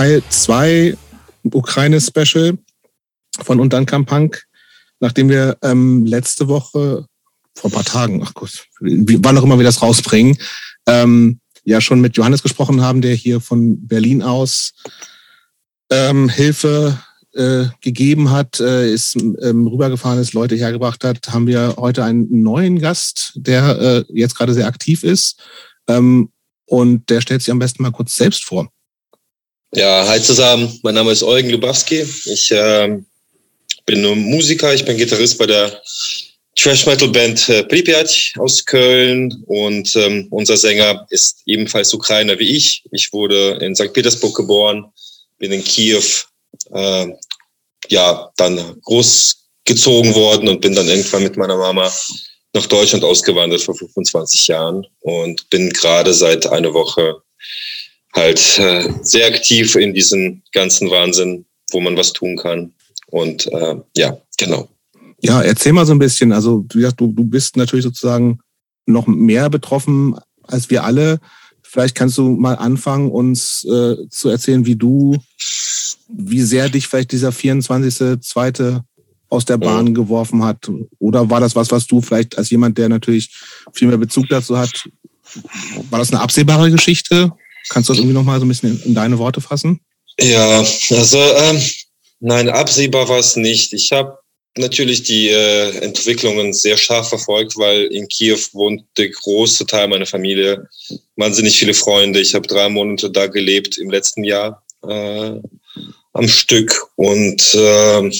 Teil 2 Ukraine-Special von Und dann kam Punk, nachdem wir ähm, letzte Woche, vor ein paar Tagen, ach Gott, wann auch immer wir das rausbringen, ähm, ja schon mit Johannes gesprochen haben, der hier von Berlin aus ähm, Hilfe äh, gegeben hat, äh, ist ähm, rübergefahren ist, Leute hergebracht hat, haben wir heute einen neuen Gast, der äh, jetzt gerade sehr aktiv ist. Ähm, und der stellt sich am besten mal kurz selbst vor. Ja, hi zusammen. Mein Name ist Eugen Lubawski. Ich äh, bin Musiker. Ich bin Gitarrist bei der Trash Metal Band äh, Pripyat aus Köln und ähm, unser Sänger ist ebenfalls Ukrainer wie ich. Ich wurde in St. Petersburg geboren, bin in Kiew äh, ja dann großgezogen worden und bin dann irgendwann mit meiner Mama nach Deutschland ausgewandert vor 25 Jahren und bin gerade seit einer Woche halt äh, sehr aktiv in diesem ganzen Wahnsinn, wo man was tun kann. Und äh, ja, genau. Ja, erzähl mal so ein bisschen. Also du, du, du bist natürlich sozusagen noch mehr betroffen als wir alle. Vielleicht kannst du mal anfangen, uns äh, zu erzählen, wie du, wie sehr dich vielleicht dieser 24. zweite aus der Bahn ja. geworfen hat. Oder war das was, was du vielleicht als jemand, der natürlich viel mehr Bezug dazu hat, war das eine absehbare Geschichte? Kannst du das irgendwie nochmal so ein bisschen in, deine Worte fassen? Ja, also ähm, nein, absehbar war es nicht. Ich habe natürlich die äh, Entwicklungen sehr scharf verfolgt, weil in Kiew wohnt der große Teil meiner Familie, wahnsinnig viele Freunde. Ich habe drei Monate da gelebt im letzten Jahr äh, am Stück und äh,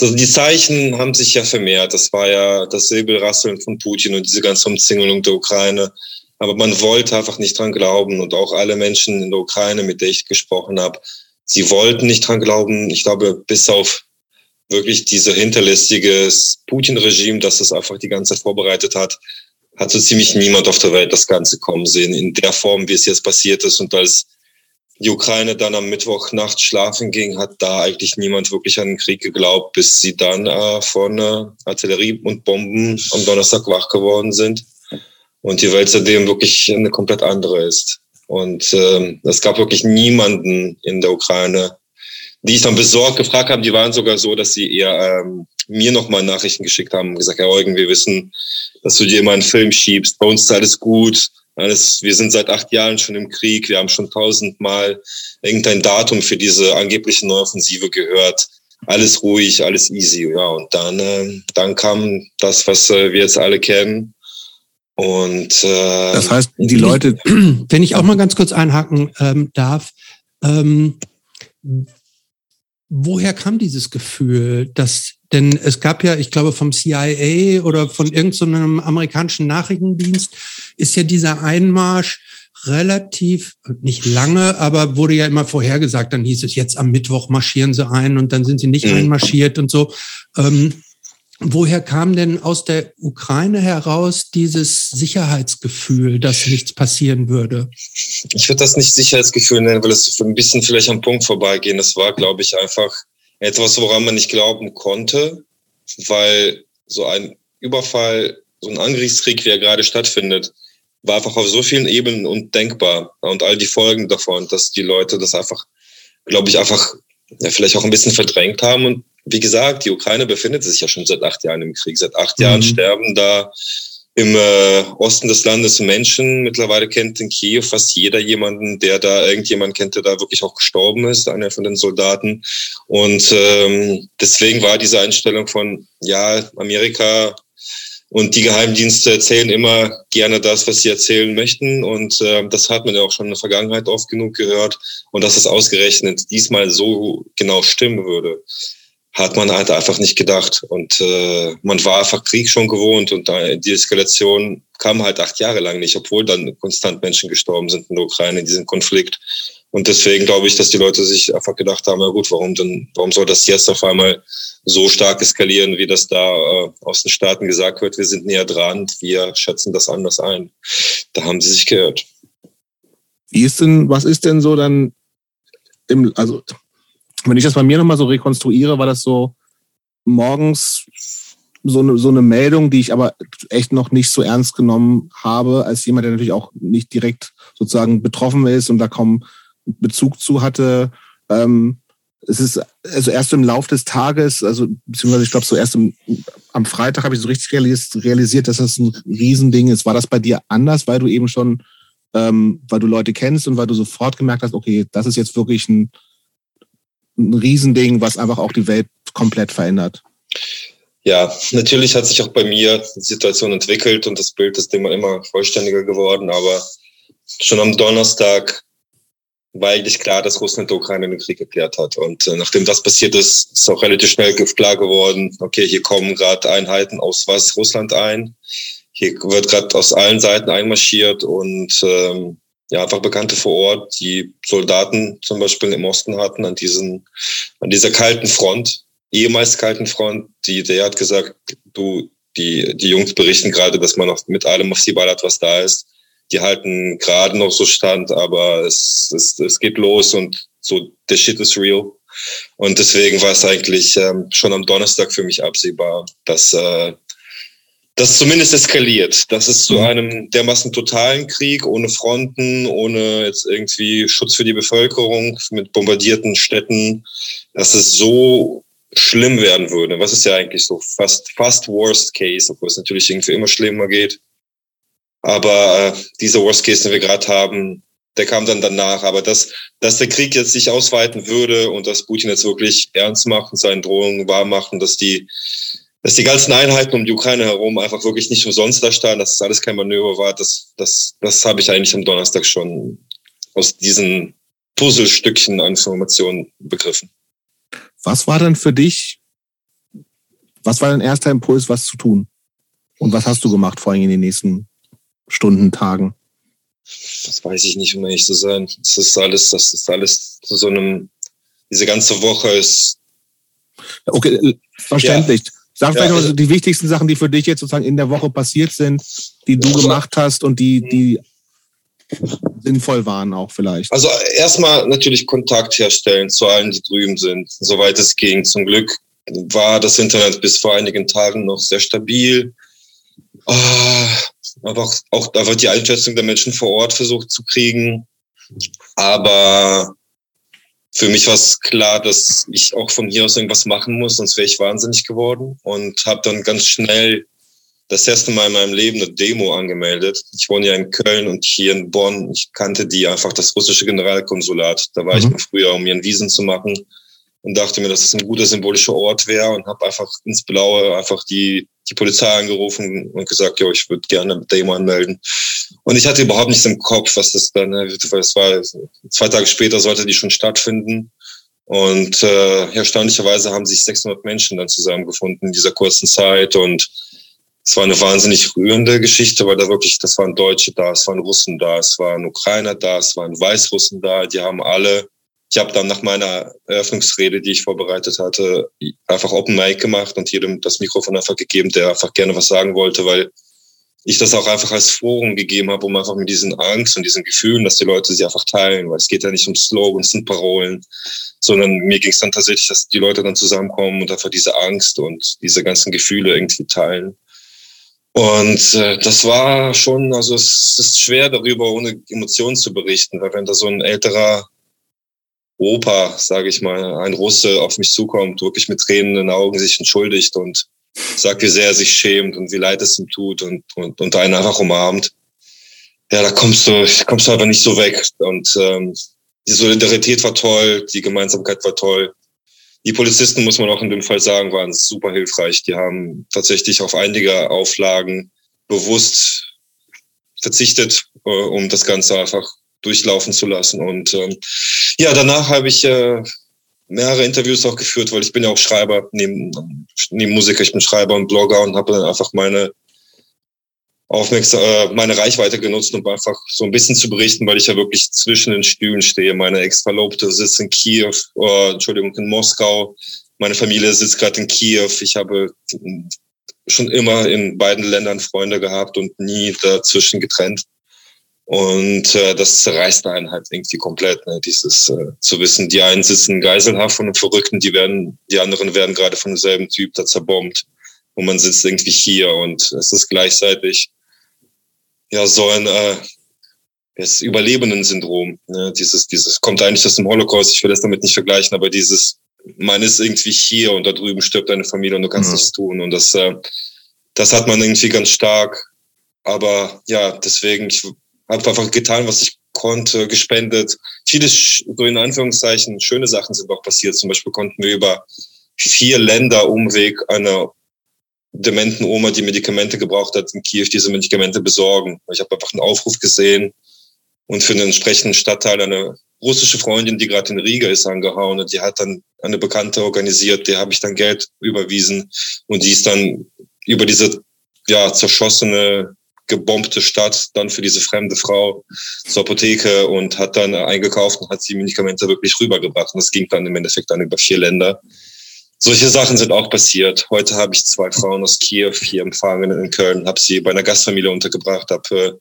also die Zeichen haben sich ja vermehrt. Das war ja das Säbelrasseln von Putin und diese ganze Umzingelung der Ukraine. Aber man wollte einfach nicht dran glauben und auch alle Menschen in der Ukraine, mit denen ich gesprochen habe, sie wollten nicht dran glauben. Ich glaube, bis auf wirklich dieser hinterlistige Putin-Regime, das das einfach die ganze Zeit vorbereitet hat, hat so ziemlich niemand auf der Welt das Ganze kommen sehen, in der Form, wie es jetzt passiert ist. Und als die Ukraine dann am Mittwoch Nacht schlafen ging, hat da eigentlich niemand wirklich an den Krieg geglaubt, bis sie dann äh, von äh, Artillerie und Bomben am Donnerstag wach geworden sind und die Welt seitdem wirklich eine komplett andere ist. Und ähm, es gab wirklich niemanden in der Ukraine, die ich dann besorgt gefragt habe, die waren sogar so, dass sie eher ähm, mir nochmal Nachrichten geschickt haben und gesagt, Herr Eugen, wir wissen, dass du dir immer einen Film schiebst. Bei uns ist alles gut. Alles, wir sind seit acht Jahren schon im Krieg. Wir haben schon tausendmal irgendein Datum für diese angebliche Neuoffensive gehört. Alles ruhig, alles easy. Ja, und dann, äh, dann kam das, was äh, wir jetzt alle kennen. Und äh, das heißt, die Leute. Wenn ich auch mal ganz kurz einhaken ähm, darf, ähm, woher kam dieses Gefühl, dass denn es gab ja, ich glaube, vom CIA oder von irgendeinem so amerikanischen Nachrichtendienst ist ja dieser Einmarsch relativ, nicht lange, aber wurde ja immer vorhergesagt. Dann hieß es, jetzt am Mittwoch marschieren sie ein und dann sind sie nicht mhm. einmarschiert und so. Ähm, woher kam denn aus der Ukraine heraus dieses Sicherheitsgefühl, dass nichts passieren würde? Ich würde das nicht Sicherheitsgefühl nennen, weil es ein bisschen vielleicht am Punkt vorbeigehen. Das war, glaube ich, einfach etwas, woran man nicht glauben konnte, weil so ein Überfall, so ein Angriffskrieg, wie er gerade stattfindet, war einfach auf so vielen Ebenen undenkbar und all die Folgen davon, dass die Leute das einfach, glaube ich, einfach ja, vielleicht auch ein bisschen verdrängt haben und wie gesagt, die Ukraine befindet sich ja schon seit acht Jahren im Krieg. Seit acht mhm. Jahren sterben da im äh, Osten des Landes Menschen. Mittlerweile kennt in Kiew fast jeder jemanden, der da irgendjemand kennt, der da wirklich auch gestorben ist, einer von den Soldaten. Und ähm, deswegen war diese Einstellung von, ja, Amerika und die Geheimdienste erzählen immer gerne das, was sie erzählen möchten. Und äh, das hat man ja auch schon in der Vergangenheit oft genug gehört. Und dass es ausgerechnet diesmal so genau stimmen würde, hat man halt einfach nicht gedacht. Und äh, man war einfach Krieg schon gewohnt und die Eskalation kam halt acht Jahre lang nicht, obwohl dann konstant Menschen gestorben sind in der Ukraine in diesem Konflikt. Und deswegen glaube ich, dass die Leute sich einfach gedacht haben, na gut, warum denn, warum soll das jetzt auf einmal so stark eskalieren, wie das da äh, aus den Staaten gesagt wird, wir sind näher dran, wir schätzen das anders ein. Da haben sie sich gehört. Wie ist denn, was ist denn so dann im, also wenn ich das bei mir nochmal so rekonstruiere, war das so morgens so eine, so eine Meldung, die ich aber echt noch nicht so ernst genommen habe, als jemand, der natürlich auch nicht direkt sozusagen betroffen ist und da kaum Bezug zu hatte. Ähm, es ist also erst im Lauf des Tages, also beziehungsweise ich glaube so erst im, am Freitag habe ich so richtig realisiert, dass das ein Riesending ist. War das bei dir anders, weil du eben schon, ähm, weil du Leute kennst und weil du sofort gemerkt hast, okay, das ist jetzt wirklich ein, ein Riesending, was einfach auch die Welt komplett verändert? Ja, natürlich hat sich auch bei mir die Situation entwickelt und das Bild ist immer, immer vollständiger geworden, aber schon am Donnerstag war eigentlich klar, dass Russland der Ukraine den Krieg erklärt hat. Und äh, nachdem das passiert ist, ist auch relativ schnell klar geworden, okay, hier kommen gerade Einheiten aus was Russland ein. Hier wird gerade aus allen Seiten einmarschiert und ähm, ja, einfach Bekannte vor Ort, die Soldaten zum Beispiel im Osten hatten an diesen, an dieser kalten Front, ehemals kalten Front, die, der hat gesagt, du, die, die Jungs berichten gerade, dass man noch mit allem auf sie ballert, was da ist die halten gerade noch so stand, aber es, es, es geht los und so, der Shit is real. Und deswegen war es eigentlich ähm, schon am Donnerstag für mich absehbar, dass äh, das zumindest eskaliert, dass es zu mhm. einem dermaßen totalen Krieg ohne Fronten, ohne jetzt irgendwie Schutz für die Bevölkerung mit bombardierten Städten, dass es so schlimm werden würde. Was ist ja eigentlich so fast, fast worst case, obwohl es natürlich irgendwie immer schlimmer geht. Aber äh, dieser Worst Case, den wir gerade haben, der kam dann danach. Aber dass, dass der Krieg jetzt sich ausweiten würde und dass Putin jetzt wirklich ernst macht und seine Drohungen wahr macht und dass die, dass die ganzen Einheiten um die Ukraine herum einfach wirklich nicht umsonst da standen, dass das alles kein Manöver war, das, das, das habe ich eigentlich am Donnerstag schon aus diesen Puzzlestückchen an Informationen begriffen. Was war denn für dich, was war dein erster Impuls, was zu tun? Und was hast du gemacht, vor allem in den nächsten Stunden, Tagen? Das weiß ich nicht, um ehrlich zu sein. Das ist alles, das ist alles zu so einem, diese ganze Woche ist. Okay, äh, verständlich. Ja. Sag vielleicht ja, mal die wichtigsten Sachen, die für dich jetzt sozusagen in der Woche passiert sind, die du gemacht hast und die, die sinnvoll waren auch vielleicht. Also erstmal natürlich Kontakt herstellen zu allen, die drüben sind, soweit es ging. Zum Glück war das Internet bis vor einigen Tagen noch sehr stabil. Oh, aber auch, auch da wird die Einschätzung der Menschen vor Ort versucht zu kriegen. Aber für mich war es klar, dass ich auch von hier aus irgendwas machen muss, sonst wäre ich wahnsinnig geworden. Und habe dann ganz schnell das erste Mal in meinem Leben eine Demo angemeldet. Ich wohne ja in Köln und hier in Bonn. Ich kannte die einfach, das russische Generalkonsulat. Da war mhm. ich mal früher, um mir ein Wiesen zu machen und dachte mir, dass das ein guter symbolischer Ort wäre und habe einfach ins Blaue einfach die, die Polizei angerufen und gesagt, ja, ich würde gerne eine Demo anmelden. Und ich hatte überhaupt nichts im Kopf, was das dann, es war zwei Tage später sollte die schon stattfinden. Und äh, erstaunlicherweise haben sich 600 Menschen dann zusammengefunden in dieser kurzen Zeit und es war eine wahnsinnig rührende Geschichte, weil da wirklich, das waren Deutsche da, es waren Russen da, es waren Ukrainer da, es waren Weißrussen da, die haben alle ich habe dann nach meiner Eröffnungsrede, die ich vorbereitet hatte, einfach Open Mic gemacht und jedem das Mikrofon einfach gegeben, der einfach gerne was sagen wollte, weil ich das auch einfach als Forum gegeben habe, um einfach mit diesen Angst und diesen Gefühlen, dass die Leute sie einfach teilen, weil es geht ja nicht um Slogans und Parolen, sondern mir ging es dann tatsächlich, dass die Leute dann zusammenkommen und einfach diese Angst und diese ganzen Gefühle irgendwie teilen. Und äh, das war schon, also es ist schwer darüber ohne Emotionen zu berichten, weil wenn da so ein älterer Opa, sage ich mal, ein Russe auf mich zukommt, wirklich mit Tränen in den Augen sich entschuldigt und sagt, wie sehr er sich schämt und wie leid es ihm tut und, und, und einen einfach umarmt. Ja, da kommst du, kommst du aber nicht so weg. Und ähm, die Solidarität war toll, die Gemeinsamkeit war toll. Die Polizisten, muss man auch in dem Fall sagen, waren super hilfreich. Die haben tatsächlich auf einige Auflagen bewusst verzichtet, äh, um das Ganze einfach durchlaufen zu lassen. Und ähm, ja, danach habe ich äh, mehrere Interviews auch geführt, weil ich bin ja auch Schreiber, neben, neben Musiker, ich bin Schreiber und Blogger und habe dann einfach meine Aufmerksam äh, meine Reichweite genutzt, um einfach so ein bisschen zu berichten, weil ich ja wirklich zwischen den Stühlen stehe. Meine Ex-Verlobte sitzt in Kiew, äh, Entschuldigung, in Moskau. Meine Familie sitzt gerade in Kiew. Ich habe schon immer in beiden Ländern Freunde gehabt und nie dazwischen getrennt. Und äh, das zerreißt einen halt irgendwie komplett, ne? dieses äh, zu wissen, die einen sitzen geiselhaft von den Verrückten, die werden, die anderen werden gerade von demselben Typ da zerbombt. Und man sitzt irgendwie hier und es ist gleichzeitig ja so ein, äh, das Überlebenden-Syndrom. Ne? Dieses, dieses kommt eigentlich aus dem Holocaust. Ich will das damit nicht vergleichen, aber dieses, man ist irgendwie hier und da drüben stirbt deine Familie und du kannst mhm. nichts tun. Und das, äh, das hat man irgendwie ganz stark. Aber ja, deswegen, ich habe einfach getan, was ich konnte, gespendet. Viele, so in Anführungszeichen, schöne Sachen sind auch passiert. Zum Beispiel konnten wir über vier Länder Umweg einer dementen Oma, die Medikamente gebraucht hat, in Kiew diese Medikamente besorgen. Ich habe einfach einen Aufruf gesehen und für einen entsprechenden Stadtteil eine russische Freundin, die gerade in Riga ist, angehauen und die hat dann eine Bekannte organisiert, der habe ich dann Geld überwiesen und die ist dann über diese ja zerschossene gebombte Stadt dann für diese fremde Frau zur Apotheke und hat dann eingekauft und hat die Medikamente wirklich rübergebracht. Und das ging dann im Endeffekt dann über vier Länder. Solche Sachen sind auch passiert. Heute habe ich zwei Frauen aus Kiew hier empfangen in Köln, habe sie bei einer Gastfamilie untergebracht, habe äh,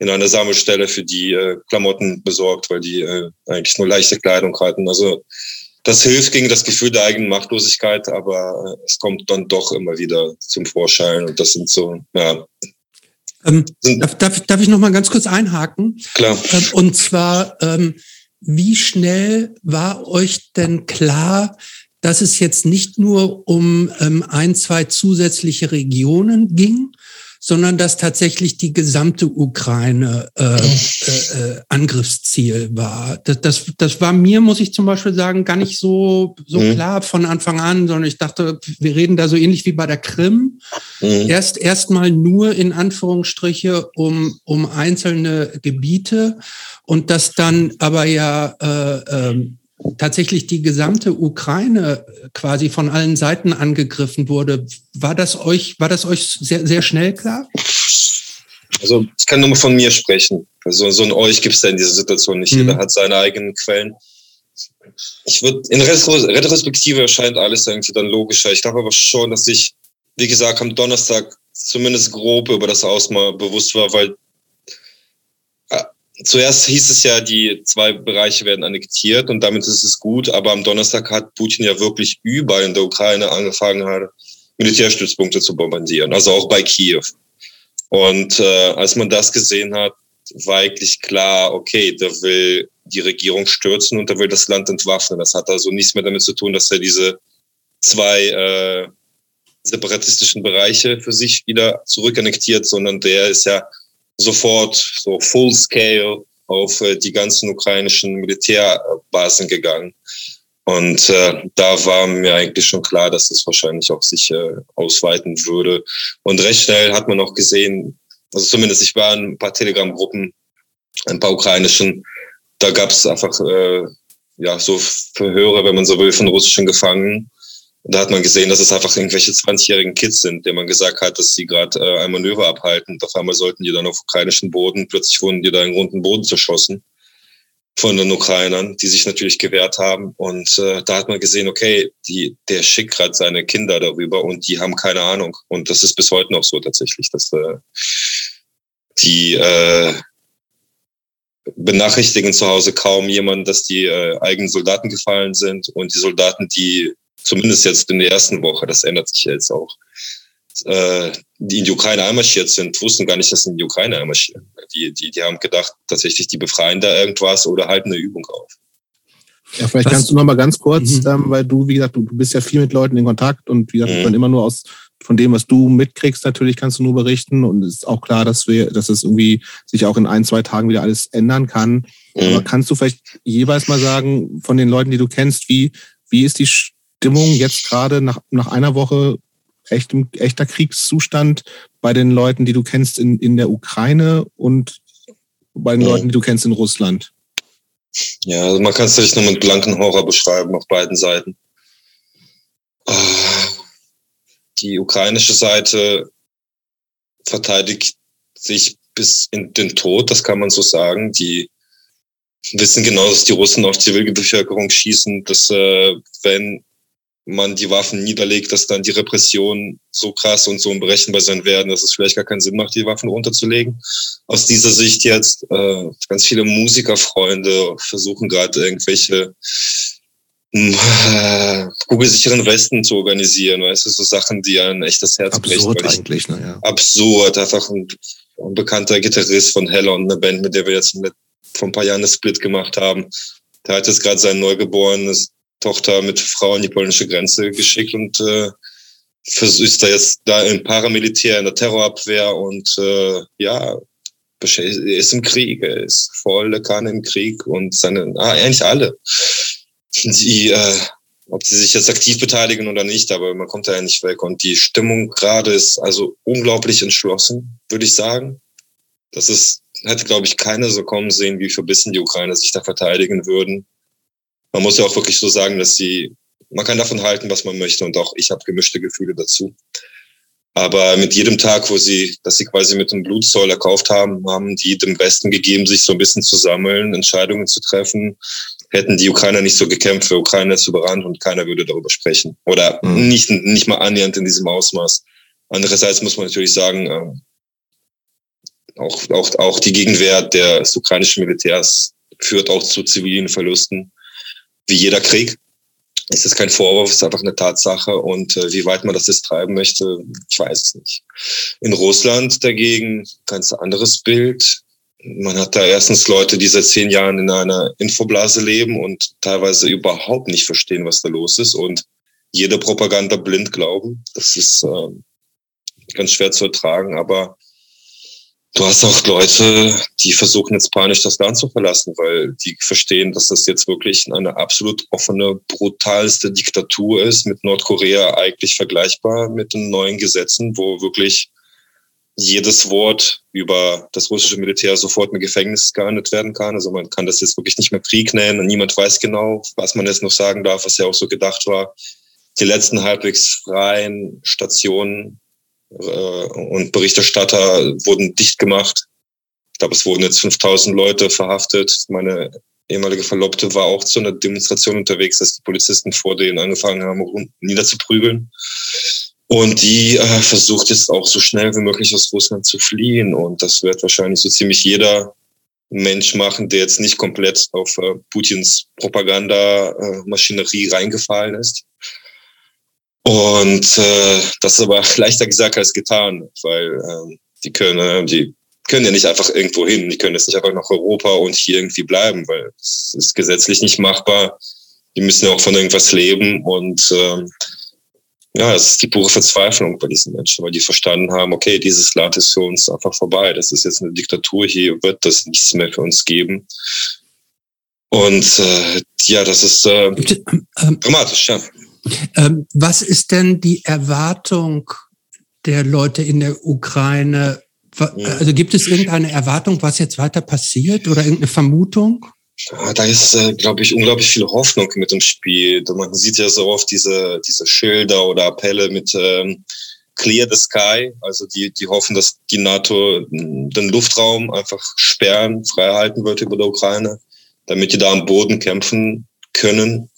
in einer Sammelstelle für die äh, Klamotten besorgt, weil die äh, eigentlich nur leichte Kleidung hatten. Also das hilft gegen das Gefühl der eigenen Machtlosigkeit, aber es kommt dann doch immer wieder zum Vorschein. Und das sind so, ja, ähm, darf, darf, ich noch mal ganz kurz einhaken? Klar. Ähm, und zwar, ähm, wie schnell war euch denn klar, dass es jetzt nicht nur um ähm, ein, zwei zusätzliche Regionen ging, sondern dass tatsächlich die gesamte Ukraine äh, äh, äh, Angriffsziel war. Das, das, das war mir, muss ich zum Beispiel sagen, gar nicht so, so mhm. klar von Anfang an, sondern ich dachte, wir reden da so ähnlich wie bei der Krim. Mhm. Erst erstmal nur in Anführungsstriche um, um einzelne Gebiete und das dann aber ja äh, äh, tatsächlich die gesamte Ukraine quasi von allen Seiten angegriffen wurde. War das euch, war das euch sehr, sehr schnell klar? Also ich kann nur von mir sprechen. Also so ein euch gibt es da in dieser Situation nicht. Mhm. Jeder hat seine eigenen Quellen. Ich würde in Retrospektive erscheint alles irgendwie dann logischer. Ich glaube aber schon, dass ich, wie gesagt, am Donnerstag zumindest grob über das Ausmaß bewusst war, weil zuerst hieß es ja, die zwei Bereiche werden annektiert und damit ist es gut, aber am Donnerstag hat Putin ja wirklich überall in der Ukraine angefangen, hat, Militärstützpunkte zu bombardieren, also auch bei Kiew. Und äh, als man das gesehen hat, war eigentlich klar, okay, der will die Regierung stürzen und der will das Land entwaffnen. Das hat also nichts mehr damit zu tun, dass er diese zwei äh, separatistischen Bereiche für sich wieder zurückannektiert, sondern der ist ja sofort so full scale auf äh, die ganzen ukrainischen Militärbasen gegangen. Und äh, da war mir eigentlich schon klar, dass es wahrscheinlich auch sich äh, ausweiten würde. Und recht schnell hat man auch gesehen, also zumindest ich war in ein paar Telegram-Gruppen, ein paar ukrainischen, da gab es einfach äh, ja so Verhöre, wenn man so will, von russischen Gefangenen. Da hat man gesehen, dass es einfach irgendwelche 20-jährigen Kids sind, denen man gesagt hat, dass sie gerade äh, ein Manöver abhalten. Und auf einmal sollten die dann auf ukrainischen Boden, plötzlich wurden die da in runden Boden zerschossen von den Ukrainern, die sich natürlich gewehrt haben. Und äh, da hat man gesehen, okay, die, der schickt gerade seine Kinder darüber und die haben keine Ahnung. Und das ist bis heute noch so tatsächlich, dass äh, die äh, benachrichtigen zu Hause kaum jemanden, dass die äh, eigenen Soldaten gefallen sind und die Soldaten, die zumindest jetzt in der ersten Woche, das ändert sich jetzt auch, äh, die in die Ukraine einmarschiert sind, wussten gar nicht, dass sie in die Ukraine einmarschieren. Die, die, die haben gedacht, tatsächlich, die befreien da irgendwas oder halten eine Übung auf. Ja, vielleicht Was? kannst du noch mal ganz kurz, mhm. ähm, weil du, wie gesagt, du, du bist ja viel mit Leuten in Kontakt und wie gesagt, mhm. immer nur aus von dem, was du mitkriegst, natürlich kannst du nur berichten und es ist auch klar, dass wir, dass es irgendwie sich auch in ein, zwei Tagen wieder alles ändern kann. Mhm. Aber kannst du vielleicht jeweils mal sagen, von den Leuten, die du kennst, wie, wie ist die Stimmung jetzt gerade nach, nach einer Woche echt, echter Kriegszustand bei den Leuten, die du kennst in, in der Ukraine und bei den ja. Leuten, die du kennst in Russland? Ja, also man kann es natürlich nur mit blanken Horror beschreiben auf beiden Seiten. Ah, die ukrainische Seite verteidigt sich bis in den Tod, das kann man so sagen. Die wissen genau, dass die Russen auf Zivilbevölkerung schießen, dass äh, wenn man die Waffen niederlegt, dass dann die Repressionen so krass und so unberechenbar sein werden, dass es vielleicht gar keinen Sinn macht, die Waffen runterzulegen. Aus dieser Sicht jetzt, äh, ganz viele Musikerfreunde versuchen gerade irgendwelche äh, kugelsicheren Westen zu organisieren, weißt du, so Sachen, die ein echtes Herz Absurd brechen. eigentlich, naja. Absurd, einfach ein ein bekannter Gitarrist von Heller und eine Band, mit der wir jetzt mit, vor ein paar Jahren eine Split gemacht haben. Der hat jetzt gerade sein neugeborenes Tochter mit Frau an die polnische Grenze geschickt und äh, ist da jetzt da im Paramilitär, in der Terrorabwehr und äh, ja, ist im Krieg, er ist volle Kanne im Krieg und seine, ah, eigentlich alle. Die, äh, ob sie sich jetzt aktiv beteiligen oder nicht, aber man kommt da ja nicht weg. Und die Stimmung gerade ist also unglaublich entschlossen, würde ich sagen. Das ist, hätte, glaube ich, keiner so kommen sehen, wie verbissen die Ukrainer sich da verteidigen würden. Man muss ja auch wirklich so sagen, dass sie, man kann davon halten, was man möchte und auch ich habe gemischte Gefühle dazu. Aber mit jedem Tag, wo sie, dass sie quasi mit dem Blutzoll erkauft haben, haben die dem Besten gegeben, sich so ein bisschen zu sammeln, Entscheidungen zu treffen. Hätten die Ukrainer nicht so gekämpft, wäre Ukraine zu überrannt und keiner würde darüber sprechen. Oder mhm. nicht, nicht mal annähernd in diesem Ausmaß. Andererseits muss man natürlich sagen, äh, auch, auch, auch die Gegenwehr des ukrainischen Militärs führt auch zu zivilen Verlusten, wie jeder Krieg ist es kein Vorwurf, ist einfach eine Tatsache. Und äh, wie weit man das jetzt treiben möchte, ich weiß es nicht. In Russland dagegen ganz anderes Bild. Man hat da erstens Leute, die seit zehn Jahren in einer Infoblase leben und teilweise überhaupt nicht verstehen, was da los ist und jede Propaganda blind glauben. Das ist äh, ganz schwer zu ertragen, aber Du hast auch Leute, die versuchen jetzt panisch das Land zu verlassen, weil die verstehen, dass das jetzt wirklich eine absolut offene, brutalste Diktatur ist, mit Nordkorea eigentlich vergleichbar mit den neuen Gesetzen, wo wirklich jedes Wort über das russische Militär sofort mit Gefängnis geahndet werden kann. Also man kann das jetzt wirklich nicht mehr Krieg nennen und niemand weiß genau, was man jetzt noch sagen darf, was ja auch so gedacht war. Die letzten halbwegs freien Stationen und Berichterstatter wurden dicht gemacht. Ich glaube, es wurden jetzt 5000 Leute verhaftet. Meine ehemalige Verlobte war auch zu einer Demonstration unterwegs, dass die Polizisten vor denen angefangen haben, niederzuprügeln. Und die äh, versucht jetzt auch so schnell wie möglich aus Russland zu fliehen. Und das wird wahrscheinlich so ziemlich jeder Mensch machen, der jetzt nicht komplett auf äh, Putins Propagandamaschinerie äh, reingefallen ist. Und äh, das ist aber leichter gesagt als getan, weil ähm, die können, äh, die können ja nicht einfach irgendwo hin, die können jetzt nicht einfach nach Europa und hier irgendwie bleiben, weil es ist gesetzlich nicht machbar. Die müssen ja auch von irgendwas leben und ähm, ja, es ist die pure Verzweiflung bei diesen Menschen, weil die verstanden haben, okay, dieses Land ist für uns einfach vorbei. Das ist jetzt eine Diktatur, hier wird das nichts mehr für uns geben. Und äh, ja, das ist äh, ähm, dramatisch, ja. Ähm, was ist denn die Erwartung der Leute in der Ukraine? Also gibt es irgendeine Erwartung, was jetzt weiter passiert oder irgendeine Vermutung? Ja, da ist, äh, glaube ich, unglaublich viel Hoffnung mit dem Spiel. Man sieht ja so oft diese, diese Schilder oder Appelle mit ähm, Clear the Sky. Also die, die hoffen, dass die NATO den Luftraum einfach sperren, frei halten wird über der Ukraine, damit die da am Boden kämpfen können.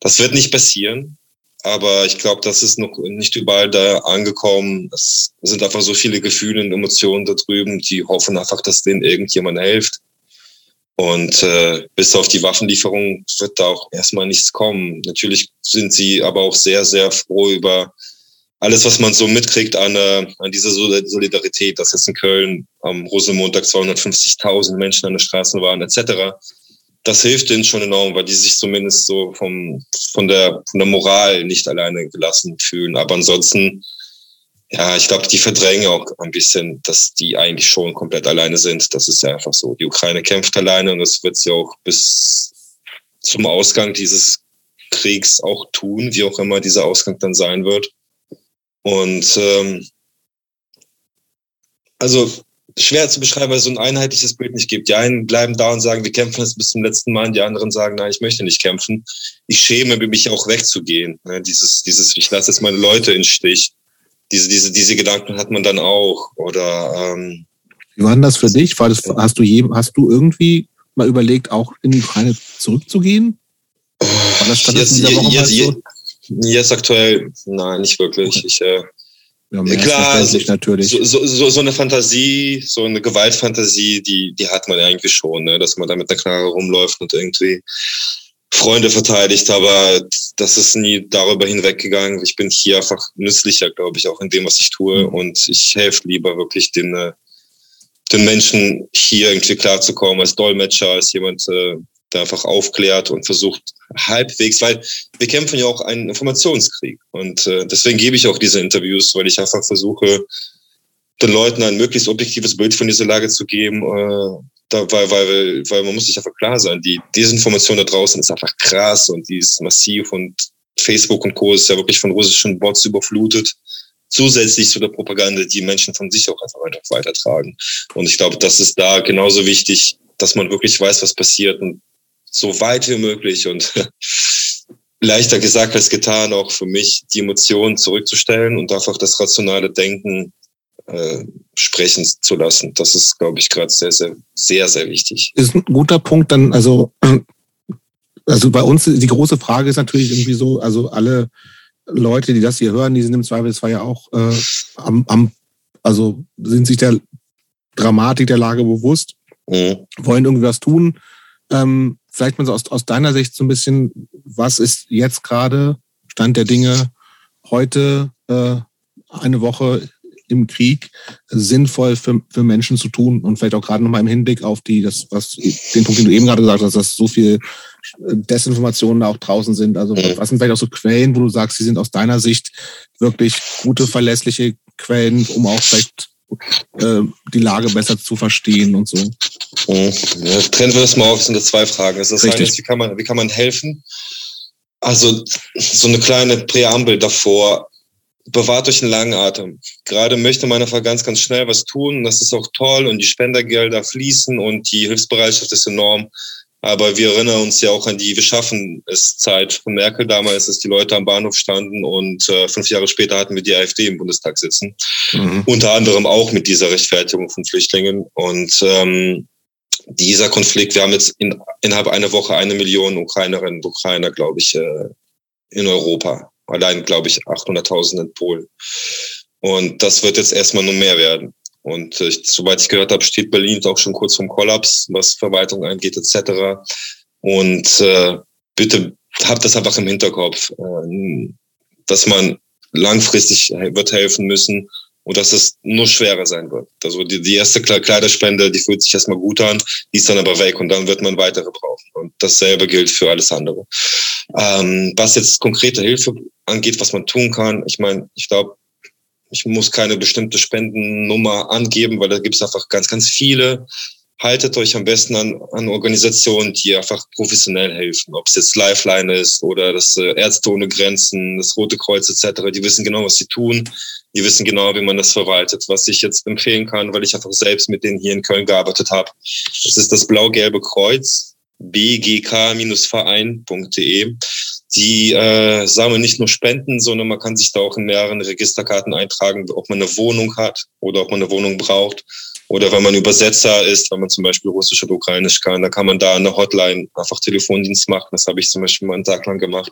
Das wird nicht passieren, aber ich glaube, das ist noch nicht überall da angekommen. Es sind einfach so viele Gefühle und Emotionen da drüben, die hoffen einfach, dass denen irgendjemand hilft. Und äh, bis auf die Waffenlieferung wird da auch erstmal nichts kommen. Natürlich sind sie aber auch sehr, sehr froh über alles, was man so mitkriegt an, äh, an dieser Solidarität, dass jetzt in Köln am Rosenmontag 250.000 Menschen an der Straße waren, etc das hilft denen schon enorm, weil die sich zumindest so vom, von, der, von der Moral nicht alleine gelassen fühlen. Aber ansonsten, ja, ich glaube, die verdrängen auch ein bisschen, dass die eigentlich schon komplett alleine sind. Das ist ja einfach so. Die Ukraine kämpft alleine und das wird sie auch bis zum Ausgang dieses Kriegs auch tun, wie auch immer dieser Ausgang dann sein wird. Und ähm, also schwer zu beschreiben, weil es so ein einheitliches Bild nicht gibt. Die einen bleiben da und sagen, wir kämpfen jetzt bis zum letzten Mal, und die anderen sagen, nein, ich möchte nicht kämpfen. Ich schäme mich auch wegzugehen. Ne? Dieses, dieses, ich lasse jetzt meine Leute in Stich. Diese, diese, diese Gedanken hat man dann auch. Oder ähm, wie war denn das für dich? War das, hast du je, hast du irgendwie mal überlegt, auch in die Ukraine zurückzugehen? War das, jetzt, jetzt, jetzt, jetzt aktuell, nein, nicht wirklich. Okay. Ich äh, ja, Klar, so, natürlich. So, so, so eine Fantasie, so eine Gewaltfantasie, die, die hat man eigentlich schon, ne? dass man da mit einer Knarre rumläuft und irgendwie Freunde verteidigt, aber das ist nie darüber hinweggegangen. Ich bin hier einfach nützlicher, glaube ich, auch in dem, was ich tue. Mhm. Und ich helfe lieber wirklich den, äh, den Menschen hier irgendwie klarzukommen, als Dolmetscher, als jemand, der einfach aufklärt und versucht halbwegs, weil wir kämpfen ja auch einen Informationskrieg. Und äh, deswegen gebe ich auch diese Interviews, weil ich einfach versuche, den Leuten ein möglichst objektives Bild von dieser Lage zu geben. Äh, da, weil, weil, weil man muss sich einfach klar sein, die Desinformation da draußen ist einfach krass und die ist massiv und Facebook und Co. ist ja wirklich von russischen Bots überflutet. Zusätzlich zu der Propaganda, die Menschen von sich auch einfach weitertragen. Und ich glaube, das ist da genauso wichtig, dass man wirklich weiß, was passiert und so weit wie möglich und leichter gesagt als getan, auch für mich die Emotionen zurückzustellen und einfach das rationale Denken äh, sprechen zu lassen. Das ist, glaube ich, gerade sehr, sehr, sehr, sehr wichtig. Ist ein guter Punkt dann, also, also bei uns die große Frage ist natürlich irgendwie so, also alle Leute, die das hier hören, die sind im Zweifelsfall ja auch äh, am, am, also sind sich der Dramatik der Lage bewusst, mhm. wollen irgendwie was tun. Ähm, vielleicht mal so aus, aus deiner Sicht so ein bisschen, was ist jetzt gerade Stand der Dinge heute, äh, eine Woche im Krieg sinnvoll für, für Menschen zu tun und vielleicht auch gerade nochmal im Hinblick auf die, das, was, den Punkt, den du eben gerade gesagt hast, dass so viel Desinformationen da auch draußen sind. Also mhm. was sind vielleicht auch so Quellen, wo du sagst, sie sind aus deiner Sicht wirklich gute, verlässliche Quellen, um auch vielleicht äh, die Lage besser zu verstehen und so. Mhm. Ja, trennen wir das mal auf, das sind zwei Fragen. Das ist eine, wie kann man, wie kann man helfen? Also so eine kleine Präambel davor bewahrt euch einen langen Atem. Gerade möchte man einfach ganz, ganz schnell was tun. Das ist auch toll und die Spendergelder fließen und die Hilfsbereitschaft ist enorm. Aber wir erinnern uns ja auch an die Wir schaffen es Zeit von Merkel damals, dass die Leute am Bahnhof standen und äh, fünf Jahre später hatten wir die AfD im Bundestag sitzen. Mhm. Unter anderem auch mit dieser Rechtfertigung von Flüchtlingen. Und ähm, dieser Konflikt, wir haben jetzt in, innerhalb einer Woche eine Million Ukrainerinnen und Ukrainer, glaube ich, äh, in Europa. Allein, glaube ich, 800.000 in Polen. Und das wird jetzt erstmal nur mehr werden. Und äh, soweit ich gehört habe, steht Berlin auch schon kurz vorm Kollaps, was Verwaltung angeht, etc. Und äh, bitte habt das einfach im Hinterkopf, äh, dass man langfristig wird helfen müssen und dass es nur schwerer sein wird. Also die, die erste Kleiderspende, die fühlt sich erstmal gut an, die ist dann aber weg und dann wird man weitere brauchen. Und dasselbe gilt für alles andere. Ähm, was jetzt konkrete Hilfe angeht, was man tun kann, ich meine, ich glaube, ich muss keine bestimmte Spendennummer angeben, weil da gibt es einfach ganz, ganz viele. Haltet euch am besten an, an Organisationen, die einfach professionell helfen. Ob es jetzt Lifeline ist oder das äh, Ärzte ohne Grenzen, das Rote Kreuz etc. Die wissen genau, was sie tun. Die wissen genau, wie man das verwaltet. Was ich jetzt empfehlen kann, weil ich einfach selbst mit denen hier in Köln gearbeitet habe, das ist das blau-gelbe Kreuz bgk-verein.de. Die äh, sammeln nicht nur Spenden, sondern man kann sich da auch in mehreren Registerkarten eintragen, ob man eine Wohnung hat oder ob man eine Wohnung braucht. Oder wenn man Übersetzer ist, wenn man zum Beispiel Russisch oder Ukrainisch kann, dann kann man da eine Hotline einfach Telefondienst machen. Das habe ich zum Beispiel mal einen Tag lang gemacht,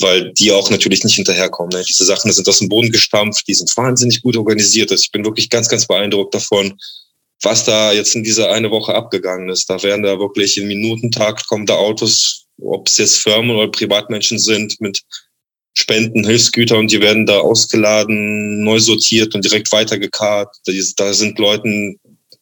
weil die auch natürlich nicht hinterherkommen. Ne? Diese Sachen sind aus dem Boden gestampft, die sind wahnsinnig gut organisiert. Also ich bin wirklich ganz, ganz beeindruckt davon, was da jetzt in dieser eine Woche abgegangen ist. Da werden da wirklich im Minutentakt kommen da Autos, ob es jetzt Firmen oder Privatmenschen sind, mit Spenden, Hilfsgüter und die werden da ausgeladen, neu sortiert und direkt weitergekarrt. Da sind Leuten,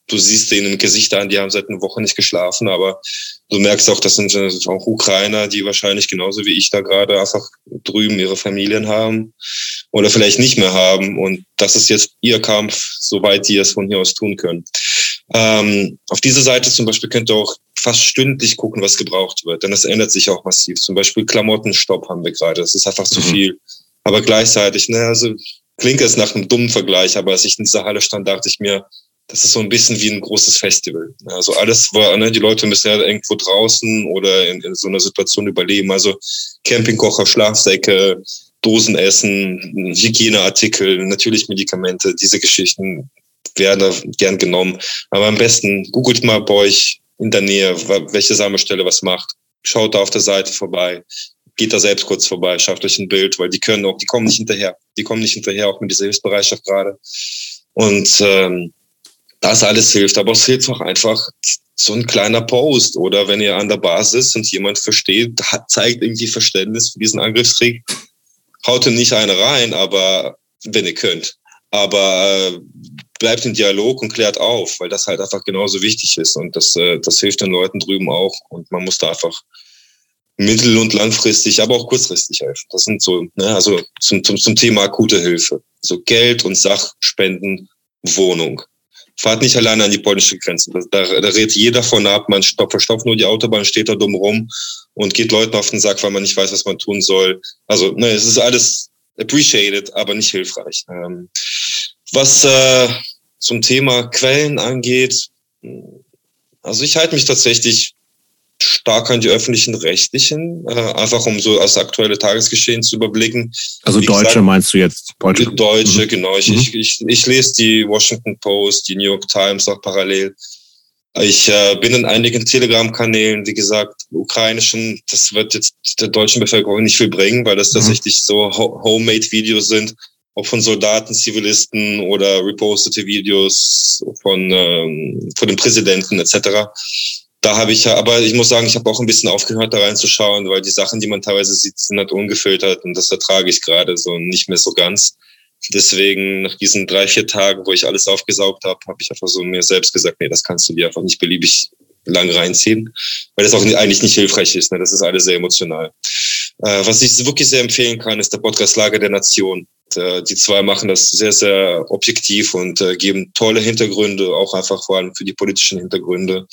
du siehst denen im Gesicht an, die haben seit einer Woche nicht geschlafen, aber du merkst auch, das sind auch Ukrainer, die wahrscheinlich genauso wie ich da gerade einfach drüben ihre Familien haben oder vielleicht nicht mehr haben. Und das ist jetzt ihr Kampf, soweit die es von hier aus tun können. Ähm, auf dieser Seite zum Beispiel könnt ihr auch fast stündlich gucken, was gebraucht wird, denn das ändert sich auch massiv. Zum Beispiel Klamottenstopp haben wir gerade, das ist einfach zu mhm. viel. Aber gleichzeitig, ne, also klingt es nach einem dummen Vergleich, aber als ich in dieser Halle stand, dachte ich mir, das ist so ein bisschen wie ein großes Festival. Also alles war, ne, die Leute müssen ja irgendwo draußen oder in, in so einer Situation überleben. Also Campingkocher, Schlafsäcke, Dosenessen, Hygieneartikel, natürlich Medikamente, diese Geschichten da gern genommen. Aber am besten googelt mal bei euch in der Nähe, welche Sammelstelle was macht. Schaut da auf der Seite vorbei. Geht da selbst kurz vorbei, schafft euch ein Bild, weil die können auch, die kommen nicht hinterher. Die kommen nicht hinterher, auch mit dieser Hilfsbereitschaft gerade. Und ähm, das alles hilft. Aber es hilft auch einfach so ein kleiner Post oder wenn ihr an der Basis und jemand versteht, zeigt irgendwie Verständnis für diesen Angriffskrieg, haut ihr nicht eine rein, aber wenn ihr könnt. Aber äh, bleibt im Dialog und klärt auf, weil das halt einfach genauso wichtig ist. Und das, äh, das hilft den Leuten drüben auch. Und man muss da einfach mittel- und langfristig, aber auch kurzfristig helfen. Das sind so, ne, also zum, zum, zum Thema akute Hilfe. So Geld und Sachspenden, Wohnung. Fahrt nicht alleine an die polnische Grenze. Da, da redet jeder von ab, man stoppt, verstopft nur die Autobahn, steht da dumm rum und geht Leuten auf den Sack, weil man nicht weiß, was man tun soll. Also, ne, es ist alles appreciated, aber nicht hilfreich. Ähm, was äh, zum Thema Quellen angeht, also ich halte mich tatsächlich stark an die öffentlichen Rechtlichen, äh, einfach um so das aktuelle Tagesgeschehen zu überblicken. Also Wie Deutsche gesagt, meinst du jetzt? Deutsche, Deutsche mhm. genau. Ich, mhm. ich, ich, ich lese die Washington Post, die New York Times auch parallel. Ich äh, bin in einigen Telegram-Kanälen, wie gesagt, ukrainischen, das wird jetzt der deutschen Bevölkerung nicht viel bringen, weil das mhm. tatsächlich so Homemade-Videos sind, ob von Soldaten, Zivilisten oder repostete Videos von, ähm, von dem Präsidenten etc da habe ich ja, aber ich muss sagen, ich habe auch ein bisschen aufgehört, da reinzuschauen, weil die Sachen, die man teilweise sieht, sind halt ungefiltert und das ertrage ich gerade so nicht mehr so ganz. Deswegen nach diesen drei, vier Tagen, wo ich alles aufgesaugt habe, habe ich einfach so mir selbst gesagt, nee, das kannst du dir einfach nicht beliebig lang reinziehen, weil das auch eigentlich nicht hilfreich ist. Ne? Das ist alles sehr emotional. Äh, was ich wirklich sehr empfehlen kann, ist der Podcast Lager der Nation. Äh, die zwei machen das sehr, sehr objektiv und äh, geben tolle Hintergründe, auch einfach vor allem für die politischen Hintergründe.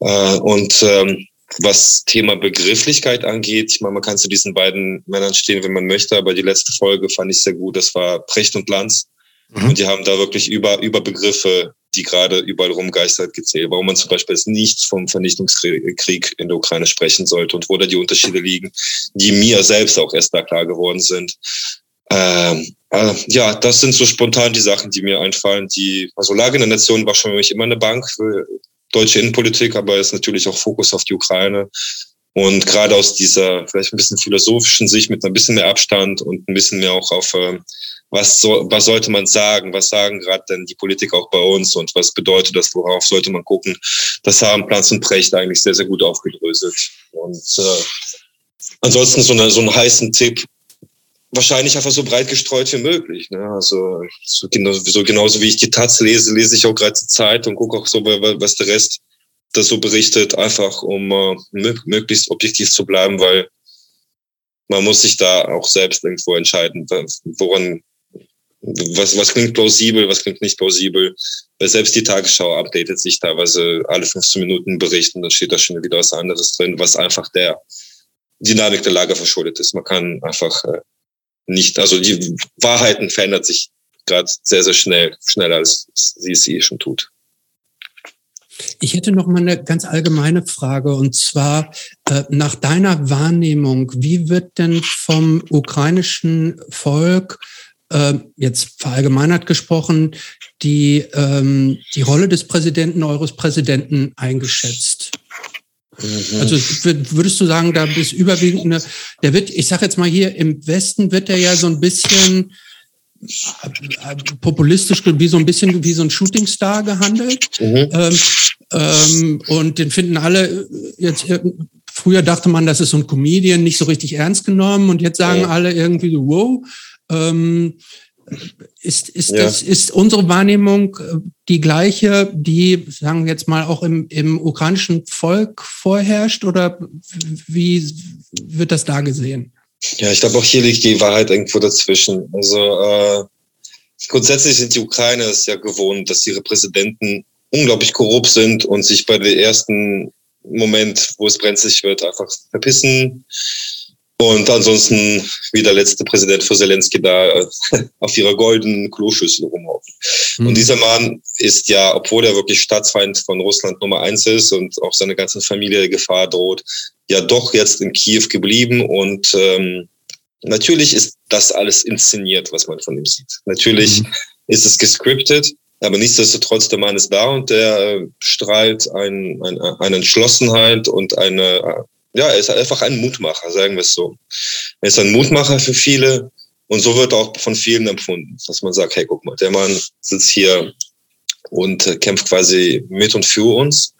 Äh, und ähm, was Thema Begrifflichkeit angeht, ich meine, man kann zu diesen beiden Männern stehen, wenn man möchte, aber die letzte Folge fand ich sehr gut. Das war Precht und Lanz. Mhm. Und die haben da wirklich über, über Begriffe, die gerade überall rumgeistert, gezählt. Warum man zum Beispiel jetzt nichts vom Vernichtungskrieg in der Ukraine sprechen sollte und wo da die Unterschiede liegen, die mir selbst auch erst da klar geworden sind. Ähm, äh, ja, das sind so spontan die Sachen, die mir einfallen. Die, also Lage in der Nation war schon für mich immer eine Bank für deutsche Innenpolitik, aber ist natürlich auch Fokus auf die Ukraine. Und gerade aus dieser vielleicht ein bisschen philosophischen Sicht mit ein bisschen mehr Abstand und ein bisschen mehr auch auf, äh, was, so, was sollte man sagen, was sagen gerade denn die Politik auch bei uns und was bedeutet das, worauf sollte man gucken. Das haben Planz und Precht eigentlich sehr, sehr gut aufgedröselt. Und äh, ansonsten so, eine, so einen heißen Tipp, wahrscheinlich einfach so breit gestreut wie möglich. Ne? Also so, genau, so genauso wie ich die Taz lese, lese ich auch gerade die Zeit und gucke auch so, was der Rest da so berichtet, einfach um äh, möglichst objektiv zu bleiben, weil man muss sich da auch selbst irgendwo entscheiden, woran was, was klingt plausibel, was klingt nicht plausibel. Weil selbst die Tagesschau updatet sich teilweise alle 15 Minuten berichten, dann steht da schon wieder was anderes drin, was einfach der Dynamik der Lage verschuldet ist. Man kann einfach äh, nicht, also die Wahrheiten verändert sich gerade sehr, sehr schnell, schneller als sie es eh schon tut. Ich hätte noch mal eine ganz allgemeine Frage und zwar äh, nach deiner Wahrnehmung, wie wird denn vom ukrainischen Volk äh, jetzt verallgemeinert gesprochen die ähm, die Rolle des Präsidenten eures Präsidenten eingeschätzt? Mhm. Also würdest du sagen, da ist überwiegend eine, der wird, ich sage jetzt mal hier im Westen wird er ja so ein bisschen äh, populistisch wie so ein bisschen wie so ein Shootingstar gehandelt. Mhm. Ähm, ähm, und den finden alle jetzt früher dachte man, das ist so ein Comedian, nicht so richtig ernst genommen und jetzt sagen alle irgendwie so, wow. Ähm, ist, ist, ja. das, ist unsere Wahrnehmung äh, die gleiche, die, sagen wir jetzt mal, auch im, im ukrainischen Volk vorherrscht oder wie wird das da gesehen? Ja, ich glaube, auch hier liegt die Wahrheit irgendwo dazwischen. Also äh, grundsätzlich sind die Ukrainer es ja gewohnt, dass ihre Präsidenten unglaublich korrupt sind und sich bei dem ersten Moment, wo es brenzlig wird, einfach verpissen und ansonsten, wie der letzte Präsident für Zelensky da äh, auf ihrer goldenen Kloschüssel rumhaufen. Mhm. Und dieser Mann ist ja, obwohl er wirklich Staatsfeind von Russland Nummer eins ist und auch seine ganze Familie Gefahr droht, ja doch jetzt in Kiew geblieben. Und ähm, natürlich ist das alles inszeniert, was man von ihm sieht. Natürlich mhm. ist es gescriptet, aber nichtsdestotrotz, der Mann ist da und der äh, strahlt ein, ein, eine Entschlossenheit und eine ja, er ist einfach ein Mutmacher, sagen wir es so. Er ist ein Mutmacher für viele und so wird auch von vielen empfunden, dass man sagt, hey, guck mal, der Mann sitzt hier und äh, kämpft quasi mit und für uns.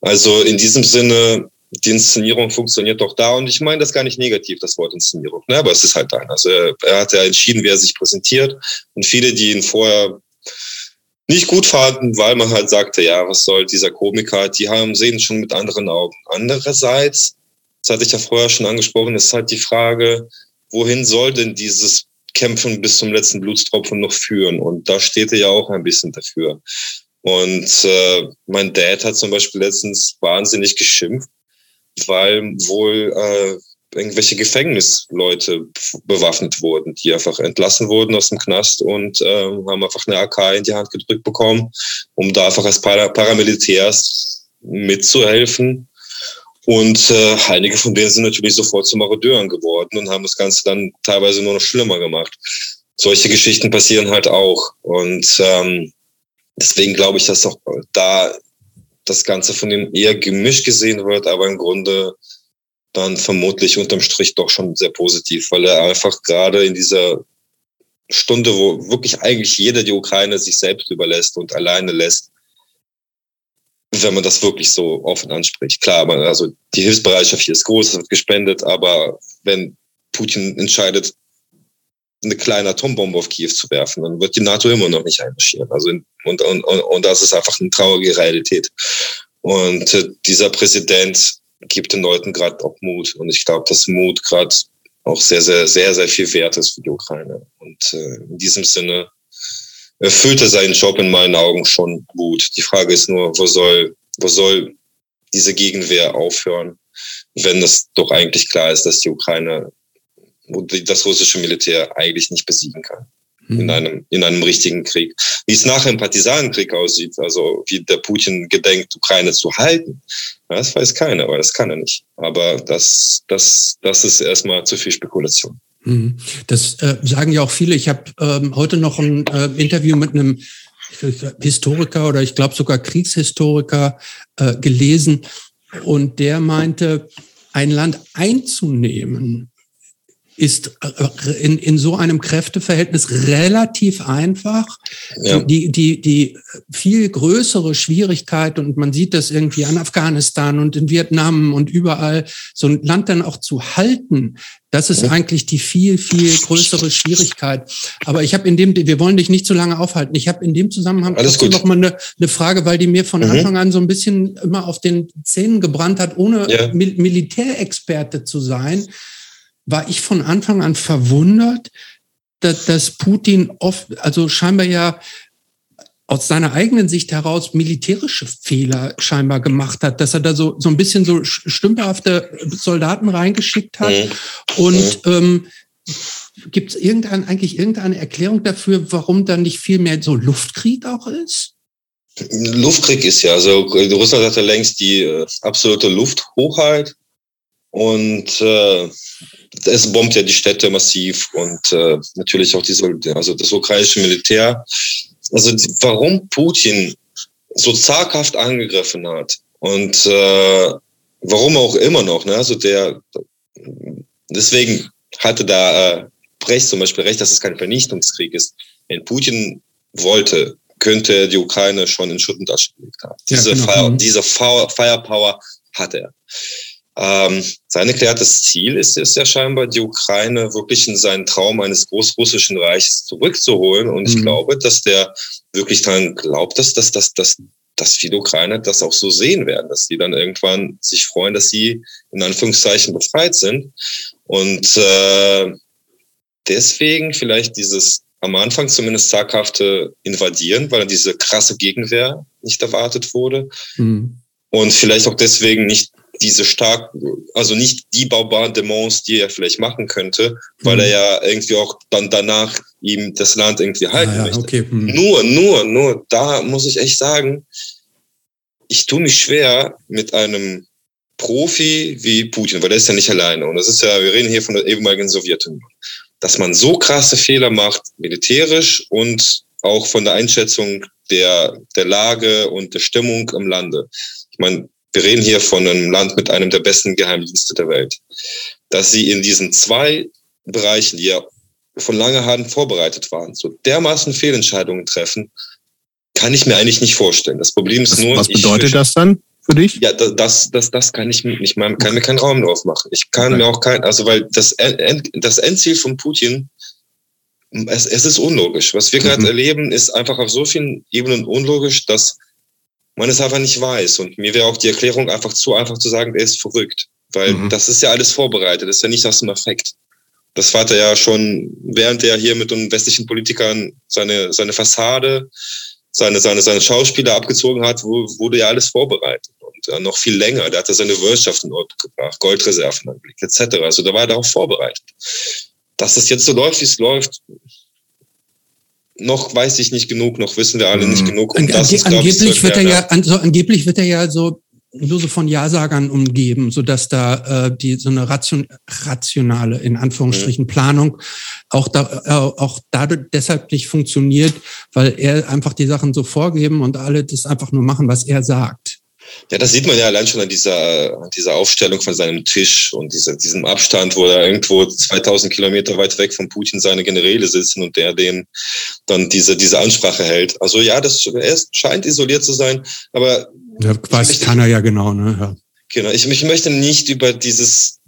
Also in diesem Sinne, die Inszenierung funktioniert doch da und ich meine das gar nicht negativ, das Wort Inszenierung, ne? aber es ist halt ein. Also er, er hat ja entschieden, wie er sich präsentiert und viele, die ihn vorher nicht gut fanden, weil man halt sagte, ja, was soll dieser Komiker, die haben, sehen schon mit anderen Augen. Andererseits, das hatte ich ja vorher schon angesprochen, ist halt die Frage, wohin soll denn dieses Kämpfen bis zum letzten Blutstropfen noch führen? Und da steht er ja auch ein bisschen dafür. Und äh, mein Dad hat zum Beispiel letztens wahnsinnig geschimpft, weil wohl äh, irgendwelche Gefängnisleute bewaffnet wurden, die einfach entlassen wurden aus dem Knast und äh, haben einfach eine AK in die Hand gedrückt bekommen, um da einfach als Para Paramilitärs mitzuhelfen. Und äh, einige von denen sind natürlich sofort zu Marodeuren geworden und haben das Ganze dann teilweise nur noch schlimmer gemacht. Solche Geschichten passieren halt auch. Und ähm, deswegen glaube ich, dass auch da das Ganze von ihm eher gemischt gesehen wird, aber im Grunde dann vermutlich unterm Strich doch schon sehr positiv, weil er einfach gerade in dieser Stunde, wo wirklich eigentlich jeder die Ukraine sich selbst überlässt und alleine lässt, wenn man das wirklich so offen anspricht. Klar, also die Hilfsbereitschaft hier ist groß, es wird gespendet, aber wenn Putin entscheidet, eine kleine Atombombe auf Kiew zu werfen, dann wird die NATO immer noch nicht einmarschieren. Also und, und, und, und das ist einfach eine traurige Realität. Und äh, dieser Präsident gibt den Leuten gerade auch Mut. Und ich glaube, dass Mut gerade auch sehr, sehr, sehr, sehr viel wert ist für die Ukraine. Und äh, in diesem Sinne erfüllt er seinen Job in meinen Augen schon gut. Die Frage ist nur, wo soll, wo soll diese Gegenwehr aufhören, wenn es doch eigentlich klar ist, dass die Ukraine das russische Militär eigentlich nicht besiegen kann in mhm. einem, in einem richtigen Krieg. Wie es nachher im Partisanenkrieg aussieht, also wie der Putin gedenkt, Ukraine zu halten, das weiß keiner, weil das kann er nicht. Aber das, das, das ist erstmal zu viel Spekulation. Mhm. Das äh, sagen ja auch viele. Ich habe ähm, heute noch ein äh, Interview mit einem Historiker oder ich glaube sogar Kriegshistoriker äh, gelesen und der meinte, ein Land einzunehmen ist äh, in, in so einem Kräfteverhältnis relativ einfach. Ja. Die, die, die viel größere Schwierigkeit, und man sieht das irgendwie an Afghanistan und in Vietnam und überall, so ein Land dann auch zu halten, das ist eigentlich die viel, viel größere Schwierigkeit. Aber ich habe in dem, wir wollen dich nicht zu lange aufhalten. Ich habe in dem Zusammenhang noch mal eine, eine Frage, weil die mir von mhm. Anfang an so ein bisschen immer auf den Zähnen gebrannt hat, ohne ja. Mil Militärexperte zu sein war ich von Anfang an verwundert, dass, dass Putin oft, also scheinbar ja aus seiner eigenen Sicht heraus militärische Fehler scheinbar gemacht hat, dass er da so, so ein bisschen so stümperhafte Soldaten reingeschickt hat. Mhm. Und ähm, gibt es irgendein, eigentlich irgendeine Erklärung dafür, warum da nicht viel mehr so Luftkrieg auch ist? Luftkrieg ist ja, also Russland hatte längst die äh, absolute Lufthochheit und äh, es bombt ja die Städte massiv und äh, natürlich auch diese, also das ukrainische Militär. Also die, warum Putin so zaghaft angegriffen hat und äh, warum auch immer noch, ne? Also der deswegen hatte da äh, Brecht zum Beispiel recht, dass es kein Vernichtungskrieg ist. Wenn Putin wollte, könnte er die Ukraine schon in Schutt und Asche gelegt haben. Diese, ja, genau. Fire, mhm. diese Firepower hat er. Ähm, sein erklärtes Ziel ist es ja scheinbar, die Ukraine wirklich in seinen Traum eines großrussischen Reiches zurückzuholen. Und ich mhm. glaube, dass der wirklich daran glaubt, dass, dass, dass, dass, dass viele Ukrainer das auch so sehen werden, dass sie dann irgendwann sich freuen, dass sie in Anführungszeichen befreit sind. Und äh, deswegen vielleicht dieses am Anfang zumindest zaghafte Invadieren, weil diese krasse Gegenwehr nicht erwartet wurde. Mhm. Und vielleicht auch deswegen nicht diese stark, also nicht die Bombardements, die er vielleicht machen könnte, weil mhm. er ja irgendwie auch dann danach ihm das Land irgendwie halten ah, ja, möchte. Okay. Mhm. Nur, nur, nur, da muss ich echt sagen, ich tue mich schwer mit einem Profi wie Putin, weil der ist ja nicht alleine. Und das ist ja, wir reden hier von der ehemaligen Sowjetunion. Dass man so krasse Fehler macht, militärisch und auch von der Einschätzung der, der Lage und der Stimmung im Lande. Ich meine, wir reden hier von einem Land mit einem der besten Geheimdienste der Welt, dass sie in diesen zwei Bereichen, die ja von langer Hand vorbereitet waren, so dermaßen Fehlentscheidungen treffen, kann ich mir eigentlich nicht vorstellen. Das Problem ist was, nur. Was bedeutet ich, das dann für dich? Ja, das, das, das kann ich mir nicht, kann mir keinen Raum drauf machen. Ich kann okay. mir auch kein, also weil das, das Endziel von Putin es, es ist unlogisch. Was wir gerade mhm. erleben, ist einfach auf so vielen Ebenen unlogisch, dass man es einfach nicht weiß. Und mir wäre auch die Erklärung einfach zu einfach zu sagen, er ist verrückt. Weil mhm. das ist ja alles vorbereitet, das ist ja nicht aus dem Effekt. Das hat er ja schon, während er hier mit den westlichen Politikern seine, seine Fassade, seine, seine, seine Schauspieler abgezogen hat, wurde ja alles vorbereitet. Und äh, noch viel länger. Der hat ja seine Wirtschaft in Ordnung gebracht, Goldreserven angelegt, etc. Also da war er darauf vorbereitet. Dass es jetzt so läuft, wie es läuft, noch weiß ich nicht genug, noch wissen wir alle nicht mhm. genug. Um das ist, angeblich wird er ja, also angeblich wird er ja so nur so von Ja-Sagern umgeben, so dass da äh, die so eine ration, rationale in Anführungsstrichen mhm. Planung auch da äh, auch dadurch deshalb nicht funktioniert, weil er einfach die Sachen so vorgeben und alle das einfach nur machen, was er sagt. Ja, das sieht man ja allein schon an dieser, an dieser Aufstellung von seinem Tisch und dieser, diesem Abstand, wo er irgendwo 2000 Kilometer weit weg von Putin seine Generäle sitzen und der den dann diese, diese Ansprache hält. Also ja, das er scheint isoliert zu sein, aber ja, weiß möchte, keiner ja genau, ne? Ja. Genau. Ich, ich möchte nicht über dieses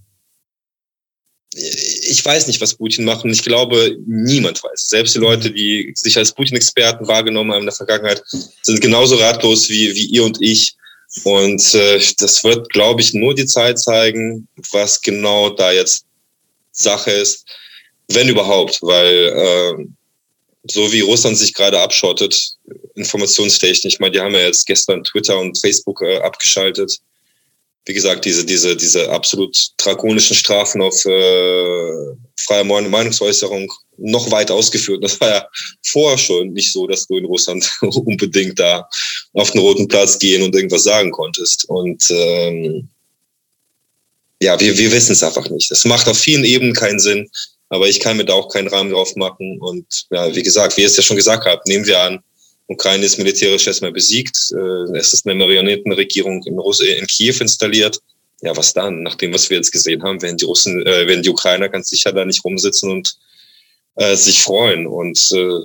ich weiß nicht, was Putin macht und ich glaube, niemand weiß. Selbst die Leute, die sich als Putin-Experten wahrgenommen haben in der Vergangenheit, sind genauso ratlos wie, wie ihr und ich. Und äh, das wird, glaube ich, nur die Zeit zeigen, was genau da jetzt Sache ist, wenn überhaupt, weil äh, so wie Russland sich gerade abschottet, informationstechnisch, ich meine, die haben ja jetzt gestern Twitter und Facebook äh, abgeschaltet. Wie gesagt, diese, diese, diese absolut drakonischen Strafen auf äh, freie Meinungsäußerung noch weit ausgeführt. Das war ja vorher schon nicht so, dass du in Russland unbedingt da auf den roten Platz gehen und irgendwas sagen konntest. Und ähm, ja, wir, wir wissen es einfach nicht. Es macht auf vielen Ebenen keinen Sinn. Aber ich kann mir da auch keinen Rahmen drauf machen. Und ja, wie gesagt, wie ihr es ja schon gesagt habt, nehmen wir an, Ukraine ist militärisch erstmal besiegt. Äh, es ist eine Marionettenregierung in, Russ in Kiew installiert. Ja, was dann? Nach dem, was wir jetzt gesehen haben, werden die Russen, äh, werden die Ukrainer ganz sicher da nicht rumsitzen und äh, sich freuen. Und äh,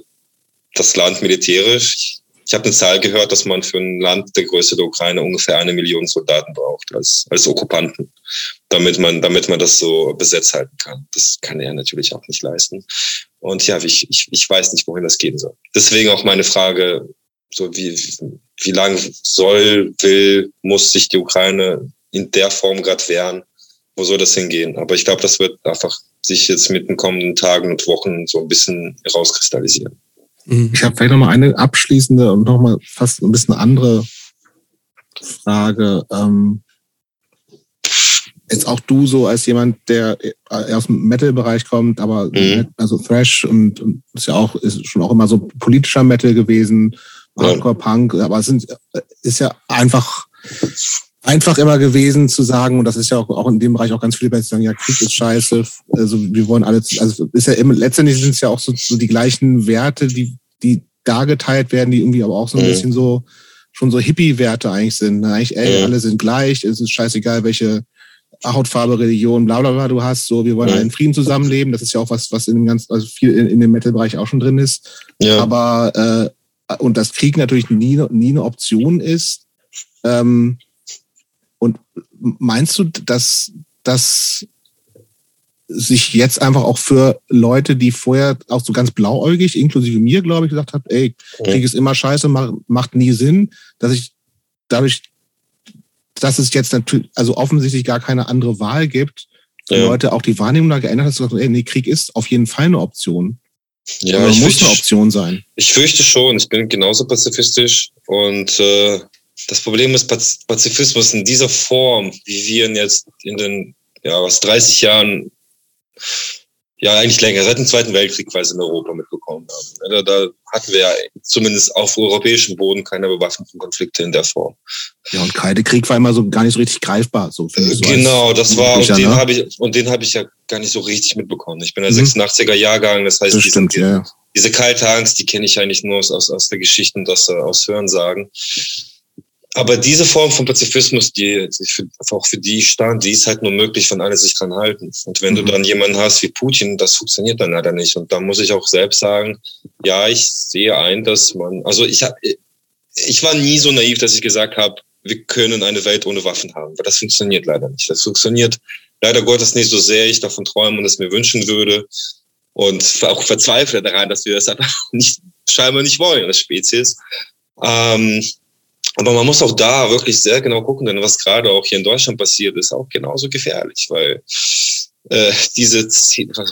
das Land militärisch, ich habe eine Zahl gehört, dass man für ein Land der Größe der Ukraine ungefähr eine Million Soldaten braucht als, als Okkupanten, damit man, damit man das so besetzt halten kann. Das kann er natürlich auch nicht leisten. Und ja, ich, ich, ich weiß nicht, wohin das gehen soll. Deswegen auch meine Frage, so wie, wie lange soll, will, muss sich die Ukraine in der Form gerade wehren? Wo soll das hingehen? Aber ich glaube, das wird einfach sich jetzt mit den kommenden Tagen und Wochen so ein bisschen herauskristallisieren. Mhm. Ich habe vielleicht noch mal eine abschließende und noch mal fast ein bisschen andere Frage. Ähm, jetzt auch du so als jemand, der aus dem Metal-Bereich kommt, aber mhm. also Thrash und, und ist ja auch ist schon auch immer so politischer Metal gewesen, Hardcore Punk, aber es sind ist ja einfach einfach immer gewesen zu sagen, und das ist ja auch, auch in dem Bereich auch ganz viele Leute sagen, ja, Krieg ist scheiße, also wir wollen alle, also ist ja immer, letztendlich sind es ja auch so, so die gleichen Werte, die, die da geteilt werden, die irgendwie aber auch so ein mhm. bisschen so, schon so Hippie-Werte eigentlich sind. Ne? Eigentlich, ey, mhm. alle sind gleich, es ist scheißegal, welche Hautfarbe, Religion, bla bla bla du hast, so, wir wollen alle in Frieden zusammenleben. Das ist ja auch was, was in dem ganzen, also viel in, in dem Metal-Bereich auch schon drin ist. Ja. Aber äh, und dass Krieg natürlich nie, nie eine Option ist. Ähm, und meinst du, dass, dass sich jetzt einfach auch für Leute, die vorher auch so ganz blauäugig, inklusive mir, glaube ich, gesagt hat, ey, Krieg ist immer scheiße, macht nie Sinn, dass ich dadurch, dass es jetzt natürlich, also offensichtlich gar keine andere Wahl gibt, ja. Leute auch die Wahrnehmung da geändert hat, gesagt, ey, nee, Krieg ist auf jeden Fall eine Option. Ja, Oder muss fürchte, eine Option sein. Ich fürchte schon, ich bin genauso pazifistisch und äh, das Problem ist Pazifismus in dieser Form, wie wir ihn jetzt in den ja, was 30 Jahren, ja eigentlich länger, seit dem Zweiten Weltkrieg quasi in Europa mitbekommen haben. Da, da hatten wir ja zumindest auf europäischem Boden keine bewaffneten Konflikte in der Form. Ja, und Kalte Krieg war immer so gar nicht so richtig greifbar, so finde ich. So genau, das war, und den ne? habe ich, und den habe ich ja gar nicht so richtig mitbekommen. Ich bin der mhm. 86er Jahrgang, das heißt, das stimmt, diese, ja. diese kalte Angst, die kenne ich eigentlich nur aus, aus, aus der Geschichte und aus, aus Hörensagen aber diese Form von Pazifismus, die, die auch für die stand, die ist halt nur möglich, wenn alle sich dran halten. Und wenn mhm. du dann jemanden hast wie Putin, das funktioniert dann leider nicht. Und da muss ich auch selbst sagen, ja, ich sehe ein, dass man, also ich ich war nie so naiv, dass ich gesagt habe, wir können eine Welt ohne Waffen haben, weil das funktioniert leider nicht. Das funktioniert leider Gottes nicht so sehr ich davon träume und es mir wünschen würde. und auch verzweifle daran, dass wir das einfach nicht, scheinbar nicht wollen als Spezies. Ähm, aber man muss auch da wirklich sehr genau gucken, denn was gerade auch hier in Deutschland passiert, ist auch genauso gefährlich, weil äh, diese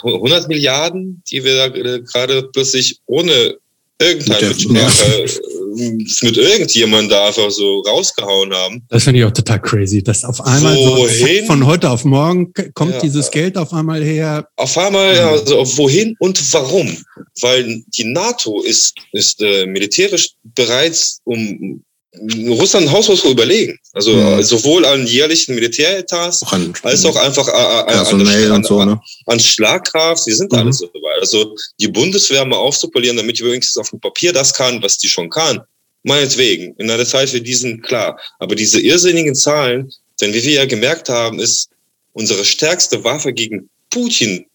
100 Milliarden, die wir da gerade plötzlich ohne irgendeine Mitsprache äh, mit irgendjemand da einfach so rausgehauen haben. Das finde ich auch total crazy, dass auf einmal wohin? So von heute auf morgen kommt ja, dieses Geld auf einmal her. Auf einmal, ja, also wohin und warum? Weil die NATO ist, ist äh, militärisch bereits um Russland haushoch überlegen. Also mhm. sowohl an jährlichen Militäretats an, als auch einfach äh, äh, an, an, so, ne? an, Schlagkraft. Sie sind mhm. alles so weit. Also die Bundeswehr mal aufzupolieren, damit die wenigstens auf dem Papier das kann, was die schon kann. Meinetwegen. In einer Zeit für diesen klar. Aber diese irrsinnigen Zahlen, denn wie wir ja gemerkt haben, ist unsere stärkste Waffe gegen Putin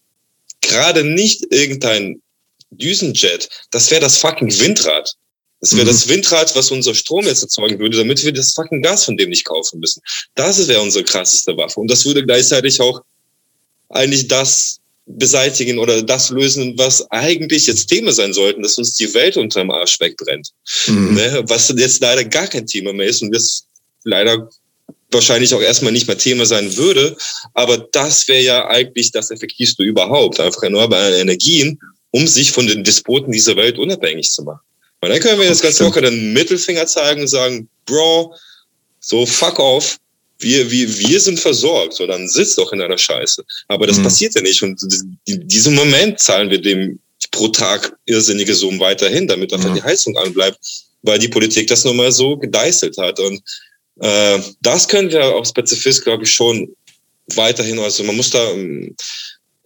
gerade nicht irgendein Düsenjet. Das wäre das fucking Windrad. Das wäre mhm. das Windrad, was unser Strom jetzt erzeugen würde, damit wir das fucking Gas von dem nicht kaufen müssen. Das wäre unsere krasseste Waffe. Und das würde gleichzeitig auch eigentlich das beseitigen oder das lösen, was eigentlich jetzt Thema sein sollten, dass uns die Welt unterm Arsch wegbrennt. Mhm. Ne? Was jetzt leider gar kein Thema mehr ist und das leider wahrscheinlich auch erstmal nicht mehr Thema sein würde. Aber das wäre ja eigentlich das Effektivste überhaupt, einfach erneuerbare Energien, um sich von den Despoten dieser Welt unabhängig zu machen. Und dann können wir jetzt ganz locker den Mittelfinger zeigen und sagen, Bro, so fuck off, wir, wir, wir sind versorgt, so dann sitzt doch in einer Scheiße. Aber das mhm. passiert ja nicht. Und in diesem Moment zahlen wir dem pro Tag irrsinnige Summen weiterhin, damit einfach mhm. die Heizung anbleibt, weil die Politik das nun mal so gedeißelt hat. Und äh, das können wir als Pazifist, glaube ich, schon weiterhin, also man muss da, ähm,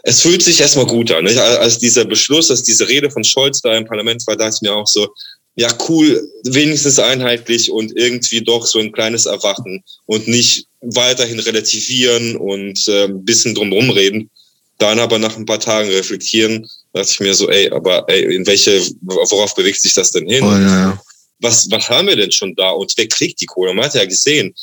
es fühlt sich erstmal gut an. Nicht? Als dieser Beschluss, als diese Rede von Scholz da im Parlament war, dachte ich mir auch so, ja cool, wenigstens einheitlich und irgendwie doch so ein kleines Erwachen und nicht weiterhin relativieren und äh, ein bisschen drumherum reden. Dann aber nach ein paar Tagen reflektieren, dachte ich mir so, ey, aber ey, in welche, worauf bewegt sich das denn hin? Oh, ja, ja. Was, was haben wir denn schon da? Und wer kriegt die Kohle? Man hat ja gesehen,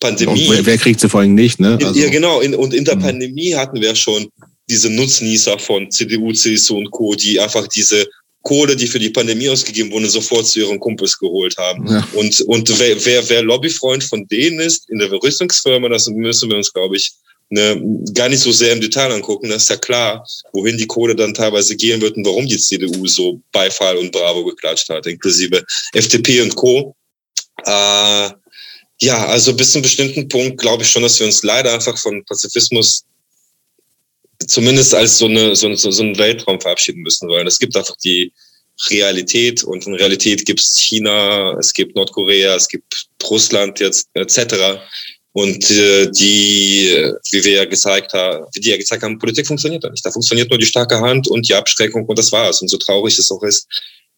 Pandemie. Wer, wer, kriegt sie vor allem nicht, ne? Also, ja, genau. In, und in der mhm. Pandemie hatten wir schon diese Nutznießer von CDU, CSU und Co., die einfach diese Kohle, die für die Pandemie ausgegeben wurde, sofort zu ihren Kumpels geholt haben. Ja. Und, und wer, wer, wer Lobbyfreund von denen ist in der Rüstungsfirma, das müssen wir uns, glaube ich, ne, gar nicht so sehr im Detail angucken. Das ist ja klar, wohin die Kohle dann teilweise gehen wird und warum die CDU so Beifall und Bravo geklatscht hat, inklusive FDP und Co. Äh, ja, also bis zu einem bestimmten Punkt glaube ich schon, dass wir uns leider einfach von Pazifismus zumindest als so, eine, so, so, so einen Weltraum verabschieden müssen, weil es gibt einfach die Realität und in Realität gibt es China, es gibt Nordkorea, es gibt Russland jetzt etc. Und äh, die, wie wir ja gezeigt haben, wie die ja gezeigt haben, Politik funktioniert da nicht. Da funktioniert nur die starke Hand und die Abschreckung und das war's. Und so traurig es auch ist,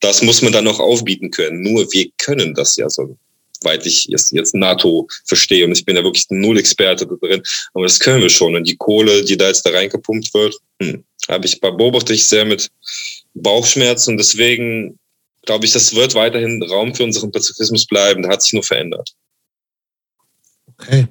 das muss man dann noch aufbieten können. Nur wir können das ja so weit ich jetzt, jetzt NATO verstehe. Und ich bin ja wirklich null Experte drin. Aber das können wir schon. Und die Kohle, die da jetzt da reingepumpt wird, hm, habe ich beobachte ich sehr mit Bauchschmerzen. deswegen glaube ich, das wird weiterhin Raum für unseren Pazifismus bleiben. Der hat sich nur verändert. Okay.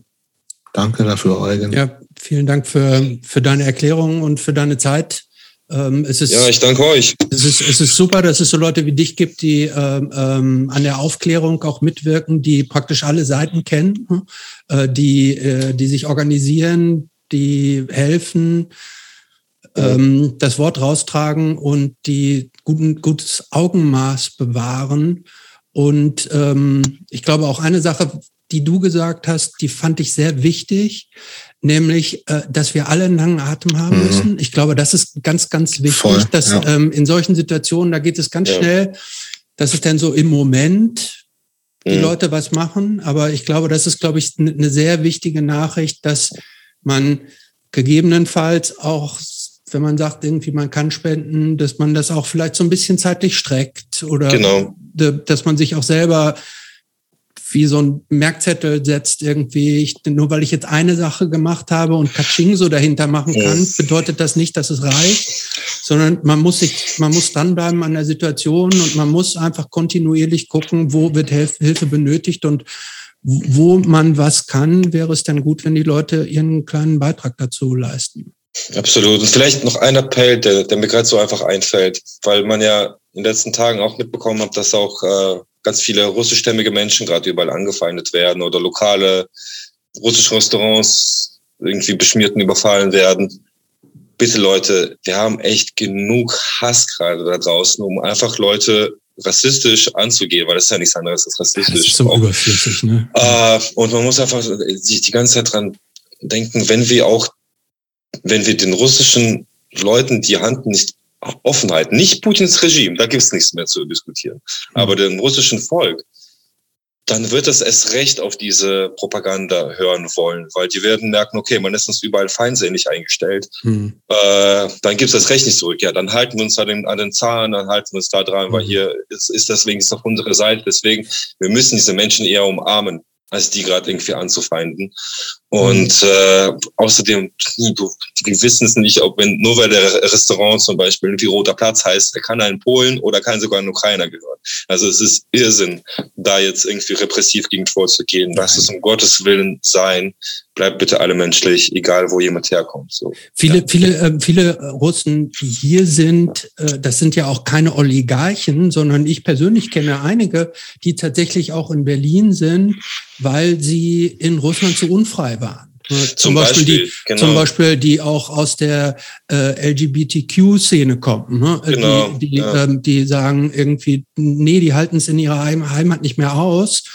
Danke dafür, Eugen. Ja, vielen Dank für, für deine Erklärung und für deine Zeit. Ähm, es ist, ja, ich danke euch. Es ist, es ist super, dass es so Leute wie dich gibt, die ähm, ähm, an der Aufklärung auch mitwirken, die praktisch alle Seiten kennen, hm, äh, die, äh, die sich organisieren, die helfen, ähm, das Wort raustragen und die guten, gutes Augenmaß bewahren. Und ähm, ich glaube auch eine Sache, die du gesagt hast, die fand ich sehr wichtig nämlich, äh, dass wir alle einen langen Atem haben mhm. müssen. Ich glaube, das ist ganz, ganz wichtig, Voll, dass ja. ähm, in solchen Situationen, da geht es ganz ja. schnell, dass es dann so im Moment die mhm. Leute was machen. Aber ich glaube, das ist, glaube ich, eine sehr wichtige Nachricht, dass man gegebenenfalls auch, wenn man sagt, irgendwie man kann spenden, dass man das auch vielleicht so ein bisschen zeitlich streckt oder genau. dass man sich auch selber wie so ein Merkzettel setzt irgendwie, ich, nur weil ich jetzt eine Sache gemacht habe und Kaching so dahinter machen kann, bedeutet das nicht, dass es reicht, sondern man muss sich, man muss dranbleiben an der Situation und man muss einfach kontinuierlich gucken, wo wird Hilfe benötigt und wo man was kann, wäre es dann gut, wenn die Leute ihren kleinen Beitrag dazu leisten. Absolut. Und vielleicht noch ein Appell, der, der mir gerade so einfach einfällt, weil man ja in den letzten Tagen auch mitbekommen hat, dass auch äh, ganz viele russischstämmige Menschen gerade überall angefeindet werden oder lokale russische Restaurants irgendwie beschmiert und überfallen werden. Bitte Leute, wir haben echt genug Hass gerade da draußen, um einfach Leute rassistisch anzugehen, weil das ist ja nichts anderes als rassistisch. Das ist überflüssig, ne? Äh, und man muss einfach sich die ganze Zeit dran denken, wenn wir auch, wenn wir den russischen Leuten die Hand nicht offen halten, nicht Putins Regime, da gibt es nichts mehr zu diskutieren, mhm. aber dem russischen Volk, dann wird es erst recht auf diese Propaganda hören wollen, weil die werden merken, okay, man ist uns überall feindselig eingestellt. Hm. Äh, dann gibt es das Recht nicht zurück. Ja, dann halten wir uns an den, an den Zahlen, dann halten wir uns da dran, hm. weil hier ist, ist deswegen ist auf unserer Seite. Deswegen, wir müssen diese Menschen eher umarmen als die gerade irgendwie anzufeinden. Und mhm. äh, außerdem, du, wir wissen es nicht, ob wenn nur weil der Restaurant zum Beispiel irgendwie Roter Platz heißt, er kann ein Polen oder kann sogar ein Ukrainer gehören. Also es ist Irrsinn, da jetzt irgendwie repressiv gegen vorzugehen. Lass es um Gottes Willen sein. Bleibt bitte alle menschlich, egal wo jemand herkommt. So. Viele, ja. viele, äh, viele Russen, die hier sind, äh, das sind ja auch keine Oligarchen, sondern ich persönlich kenne einige, die tatsächlich auch in Berlin sind, weil sie in Russland zu unfrei waren. Zum, zum Beispiel, Beispiel, die, genau. zum Beispiel die auch aus der äh, LGBTQ-Szene kommen, ne? Äh, genau, die, die, ja. ähm, die sagen irgendwie, nee, die halten es in ihrer Heim Heimat nicht mehr aus.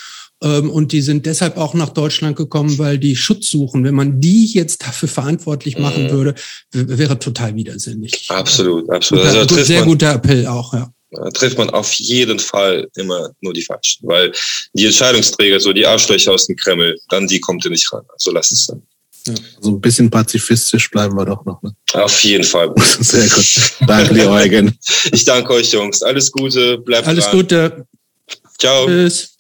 Ähm, und die sind deshalb auch nach Deutschland gekommen, weil die Schutz suchen. Wenn man die jetzt dafür verantwortlich machen mhm. würde, wäre total widersinnig. Absolut, absolut. Guter, also sehr guter Appell auch, ja trifft man auf jeden Fall immer nur die Falschen. Weil die Entscheidungsträger, so die Arschlöcher aus dem Kreml, dann die kommt ihr nicht ran. Also lasst es dann. Ja, so ein bisschen pazifistisch bleiben wir doch noch. Ne? Auf jeden Fall. Sehr gut. Danke dir, Eugen. Ich danke euch, Jungs. Alles Gute. Bleibt Alles dran. Gute. Ciao. Tschüss.